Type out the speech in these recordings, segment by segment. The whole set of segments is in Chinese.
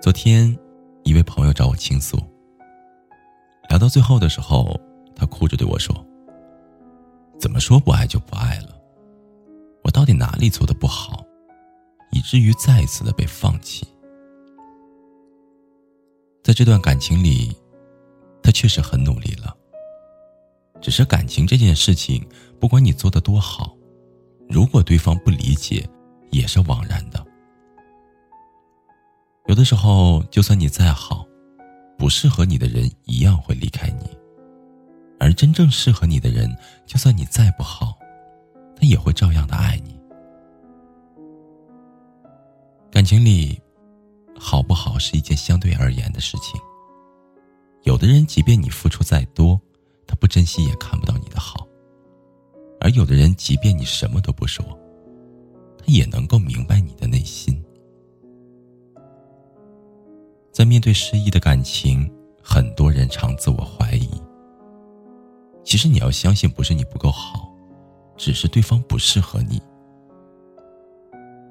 昨天，一位朋友找我倾诉。聊到最后的时候，他哭着对我说：“怎么说不爱就不爱了？我到底哪里做的不好，以至于再一次的被放弃？”在这段感情里，他确实很努力了。只是感情这件事情，不管你做的多好，如果对方不理解，也是枉然的。有的时候，就算你再好，不适合你的人一样会离开你；而真正适合你的人，就算你再不好，他也会照样的爱你。感情里，好不好是一件相对而言的事情。有的人，即便你付出再多，他不珍惜也看不到你的好；而有的人，即便你什么都不说，他也能够明白你的内心。在面对失意的感情，很多人常自我怀疑。其实你要相信，不是你不够好，只是对方不适合你。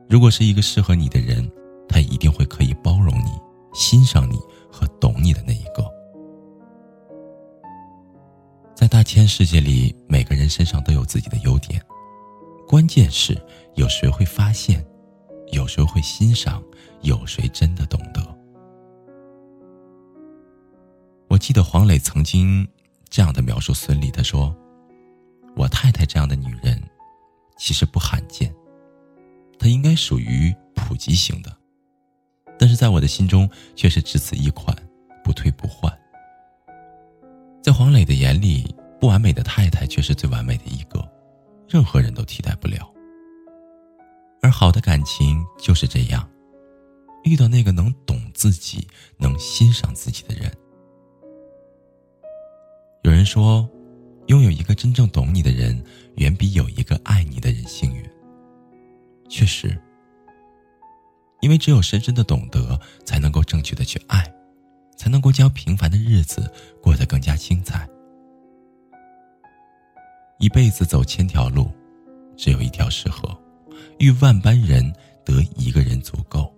如果是一个适合你的人，他一定会可以包容你、欣赏你和懂你的那一个。在大千世界里，每个人身上都有自己的优点，关键是有谁会发现，有谁会欣赏，有谁真的懂得。记得黄磊曾经这样的描述孙俪，他说：“我太太这样的女人，其实不罕见，她应该属于普及型的，但是在我的心中却是只此一款，不退不换。”在黄磊的眼里，不完美的太太却是最完美的一个，任何人都替代不了。而好的感情就是这样，遇到那个能懂自己、能欣赏自己的人。人说，拥有一个真正懂你的人，远比有一个爱你的人幸运。确实，因为只有深深的懂得，才能够正确的去爱，才能够将平凡的日子过得更加精彩。一辈子走千条路，只有一条适合；遇万般人，得一个人足够。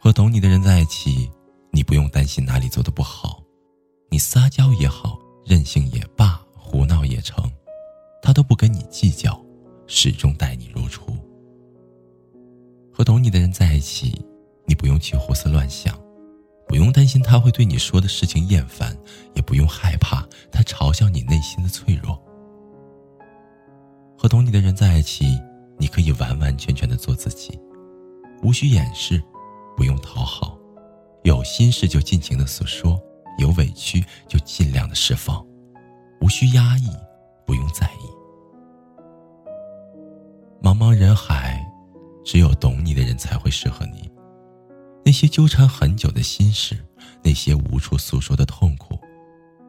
和懂你的人在一起，你不用担心哪里做的不好。撒娇也好，任性也罢，胡闹也成，他都不跟你计较，始终待你如初。和懂你的人在一起，你不用去胡思乱想，不用担心他会对你说的事情厌烦，也不用害怕他嘲笑你内心的脆弱。和懂你的人在一起，你可以完完全全的做自己，无需掩饰，不用讨好，有心事就尽情的诉说。有委屈就尽量的释放，无需压抑，不用在意。茫茫人海，只有懂你的人才会适合你。那些纠缠很久的心事，那些无处诉说的痛苦，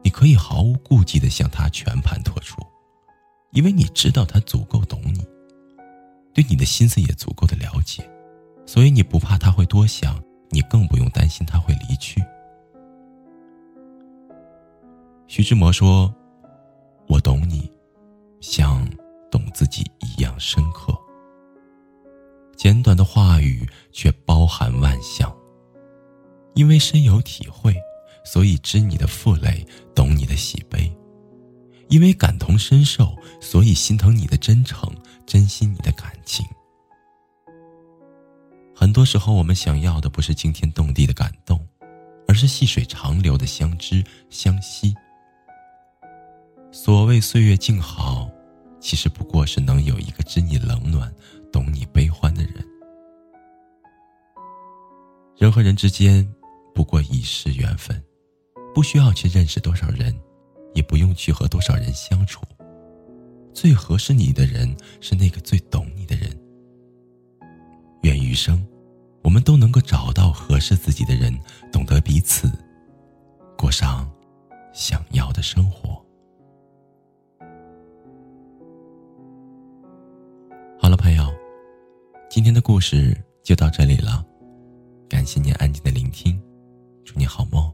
你可以毫无顾忌的向他全盘托出，因为你知道他足够懂你，对你的心思也足够的了解，所以你不怕他会多想，你更不用担心他会离去。徐志摩说：“我懂你，像懂自己一样深刻。简短的话语却包含万象。因为深有体会，所以知你的负累，懂你的喜悲；因为感同身受，所以心疼你的真诚，珍惜你的感情。很多时候，我们想要的不是惊天动地的感动，而是细水长流的相知相惜。”所谓岁月静好其实不过是能有一个知你冷暖懂你悲欢的人。人和人之间不过一世缘分不需要去认识多少人也不用去和多少人相处。最合适你的人是那个最懂你的人。愿余生我们都能够找到合适自己的人懂得彼此过上想要的生活。今天的故事就到这里了，感谢您安静的聆听。祝你好梦。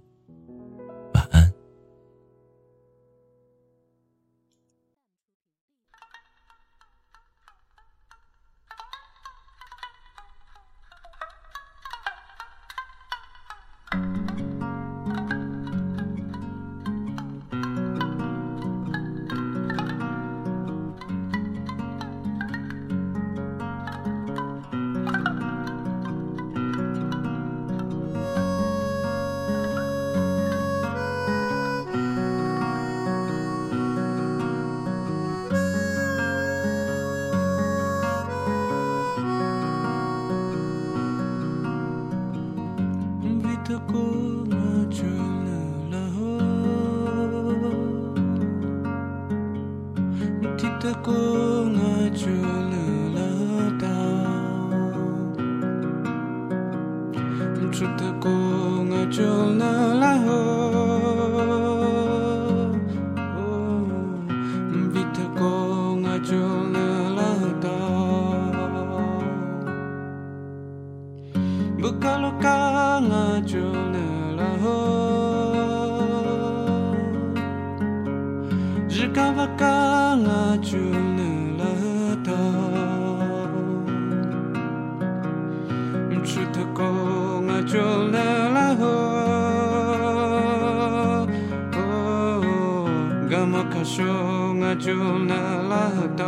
kasho nga chul na lahat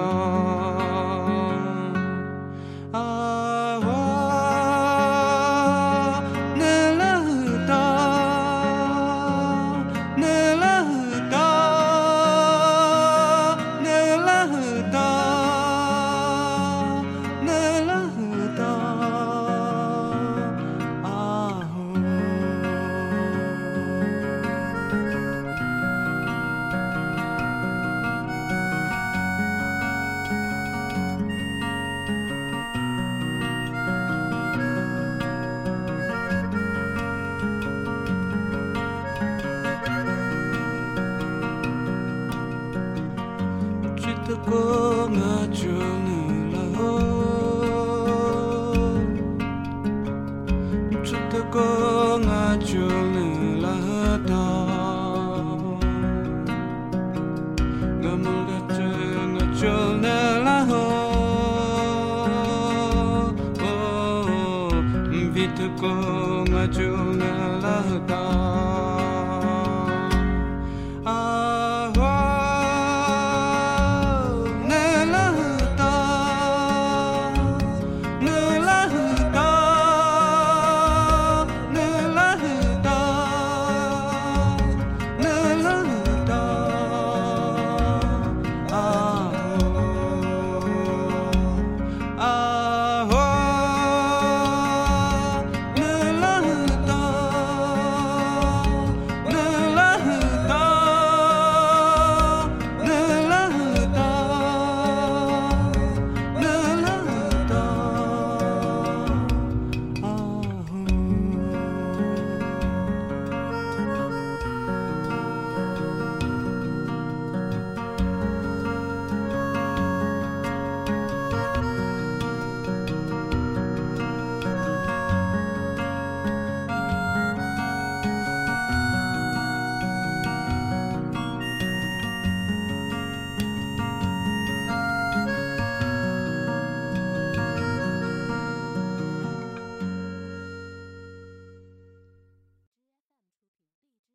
我爱着你了，直到我爱着你了到，那么的真，我爱着你了，哦，我爱着你了。